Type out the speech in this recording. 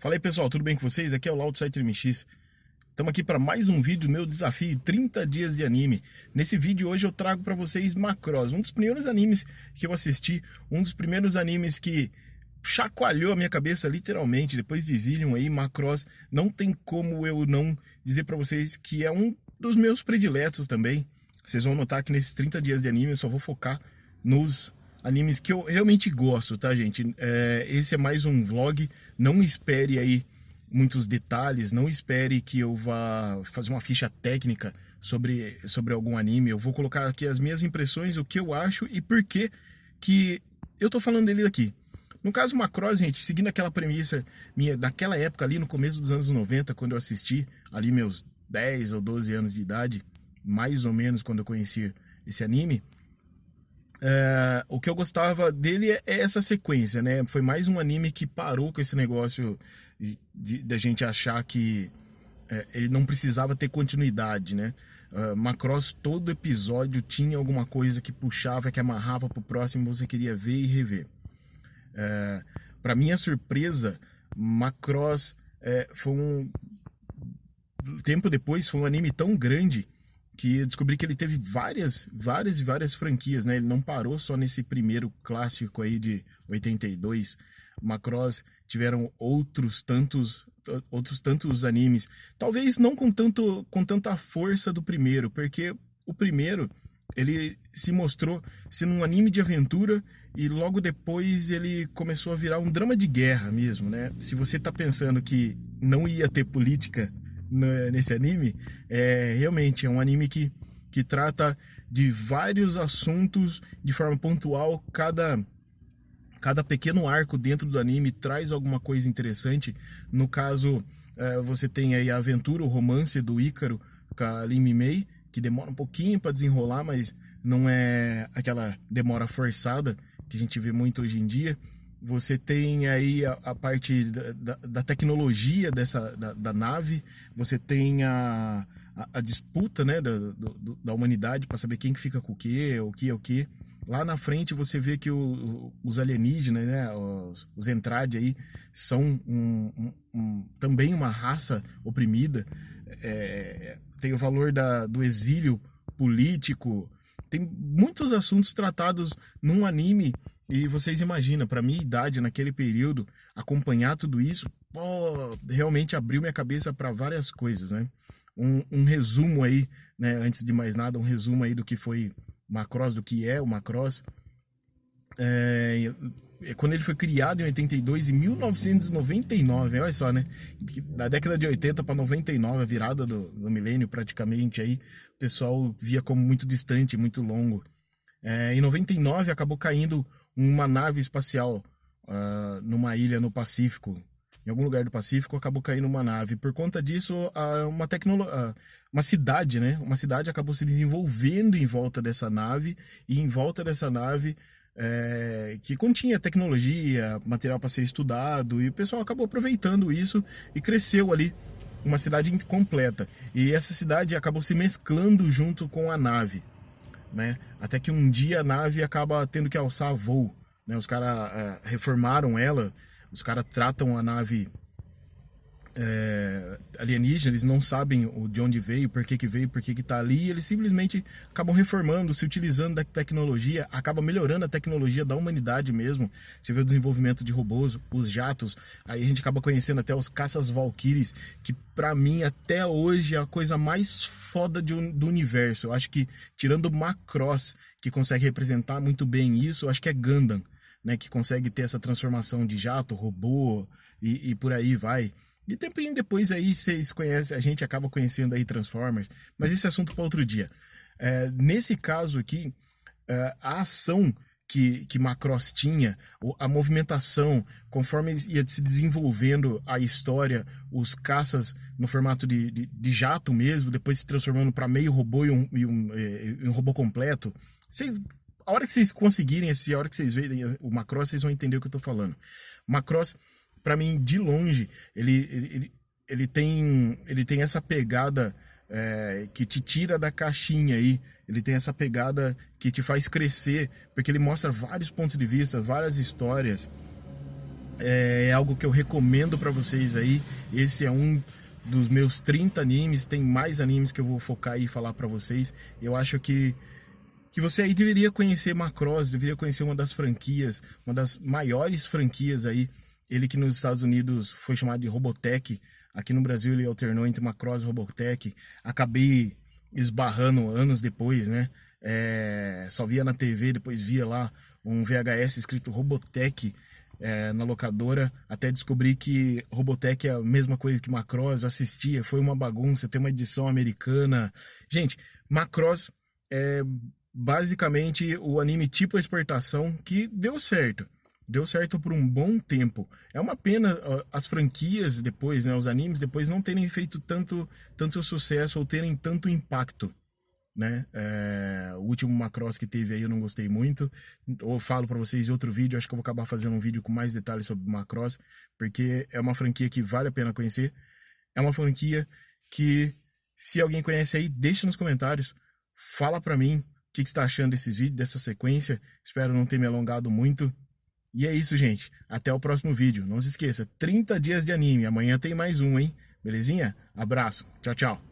Fala aí pessoal, tudo bem com vocês? Aqui é o Loudside MX. Estamos aqui para mais um vídeo meu desafio 30 dias de anime. Nesse vídeo hoje eu trago para vocês Macross, um dos primeiros animes que eu assisti, um dos primeiros animes que chacoalhou a minha cabeça literalmente depois de Zillion aí, Macross, não tem como eu não dizer para vocês que é um dos meus prediletos também. Vocês vão notar que nesses 30 dias de anime eu só vou focar nos animes que eu realmente gosto, tá, gente? É, esse é mais um vlog. Não espere aí muitos detalhes, não espere que eu vá fazer uma ficha técnica sobre, sobre algum anime. Eu vou colocar aqui as minhas impressões, o que eu acho e por que que eu tô falando dele aqui. No caso Macross, gente, seguindo aquela premissa minha daquela época ali no começo dos anos 90, quando eu assisti, ali meus 10 ou 12 anos de idade, mais ou menos quando eu conheci esse anime, é, o que eu gostava dele é, é essa sequência, né? Foi mais um anime que parou com esse negócio da gente achar que é, ele não precisava ter continuidade, né? Uh, Macross, todo episódio tinha alguma coisa que puxava, que amarrava pro próximo, você queria ver e rever. É, para minha surpresa, Macross é, foi um. Tempo depois, foi um anime tão grande que eu descobri que ele teve várias, várias e várias franquias, né? Ele não parou só nesse primeiro clássico aí de 82. Macross tiveram outros tantos outros tantos animes, talvez não com tanto com tanta força do primeiro, porque o primeiro ele se mostrou sendo um anime de aventura e logo depois ele começou a virar um drama de guerra mesmo, né? Se você tá pensando que não ia ter política nesse anime, é realmente é um anime que, que trata de vários assuntos de forma pontual, cada cada pequeno arco dentro do anime traz alguma coisa interessante. No caso, é, você tem aí a aventura, o romance do Ícaro com a Lin Mei, que demora um pouquinho para desenrolar, mas não é aquela demora forçada que a gente vê muito hoje em dia. Você tem aí a, a parte da, da, da, tecnologia dessa da, da, nave, você tem a, a, a disputa né, da, do, da humanidade para saber quem que fica com o que, o que é o que. Lá na frente você vê que o, os alienígenas, né, os, os Entrade aí, são um, um, um, também uma raça oprimida. É, tem o valor da, do exílio político, tem muitos assuntos tratados num anime e vocês imaginam, para minha idade naquele período, acompanhar tudo isso, pô, realmente abriu minha cabeça para várias coisas, né? Um, um, resumo aí, né, antes de mais nada, um resumo aí do que foi Macross, do que é o Macross. É, quando ele foi criado em 82 e 1999, olha só, né? Da década de 80 para 99, a virada do, do milênio praticamente aí, o pessoal via como muito distante, muito longo. É, em 99 acabou caindo uma nave espacial uh, numa ilha no Pacífico, em algum lugar do Pacífico, acabou caindo uma nave. Por conta disso, uh, uma tecnologia, uh, uma cidade, né? Uma cidade acabou se desenvolvendo em volta dessa nave e em volta dessa nave é, que continha tecnologia, material para ser estudado, e o pessoal acabou aproveitando isso e cresceu ali uma cidade completa. E essa cidade acabou se mesclando junto com a nave né? Até que um dia a nave acaba tendo que alçar voo, né? Os caras é, reformaram ela, os caras tratam a nave é, alienígena, eles não sabem o, de onde veio, por que, que veio, por que, que tá ali, eles simplesmente acabam reformando, se utilizando da tecnologia, acaba melhorando a tecnologia da humanidade mesmo. Você vê o desenvolvimento de robôs, os jatos, aí a gente acaba conhecendo até os caças Valkyries, que para mim até hoje é a coisa mais foda de, do universo. Eu acho que, tirando Macross, que consegue representar muito bem isso, eu acho que é Gundam. Né, que consegue ter essa transformação de jato, robô e, e por aí vai. E tempinho depois aí vocês conhecem, a gente acaba conhecendo aí Transformers, mas esse é assunto para outro dia. É, nesse caso aqui, é, a ação que, que Macross tinha, a movimentação, conforme ia se desenvolvendo a história, os caças no formato de, de, de jato mesmo, depois se transformando para meio robô e um, e um, e um robô completo. Vocês, a hora que vocês conseguirem, a hora que vocês verem o Macross, vocês vão entender o que eu estou falando. Macross para mim, de longe, ele, ele, ele, tem, ele tem essa pegada é, que te tira da caixinha aí. Ele tem essa pegada que te faz crescer, porque ele mostra vários pontos de vista, várias histórias. É, é algo que eu recomendo para vocês aí. Esse é um dos meus 30 animes, tem mais animes que eu vou focar e falar para vocês. Eu acho que que você aí deveria conhecer Macross, deveria conhecer uma das franquias, uma das maiores franquias aí. Ele que nos Estados Unidos foi chamado de Robotech, aqui no Brasil ele alternou entre Macross e Robotech. Acabei esbarrando anos depois, né? É, só via na TV, depois via lá um VHS escrito Robotech é, na locadora, até descobri que Robotech é a mesma coisa que Macross, assistia, foi uma bagunça, tem uma edição americana. Gente, Macross é basicamente o anime tipo exportação que deu certo. Deu certo por um bom tempo. É uma pena as franquias depois, né, os animes depois não terem feito tanto, tanto sucesso ou terem tanto impacto né? É, o último Macross que teve aí eu não gostei muito. Ou falo para vocês em outro vídeo, acho que eu vou acabar fazendo um vídeo com mais detalhes sobre Macross, porque é uma franquia que vale a pena conhecer. É uma franquia que, se alguém conhece aí, deixa nos comentários, fala para mim o que, que está achando desses vídeos, dessa sequência. Espero não ter me alongado muito. E é isso, gente. Até o próximo vídeo. Não se esqueça, 30 dias de anime. Amanhã tem mais um, hein? Belezinha? Abraço. Tchau, tchau.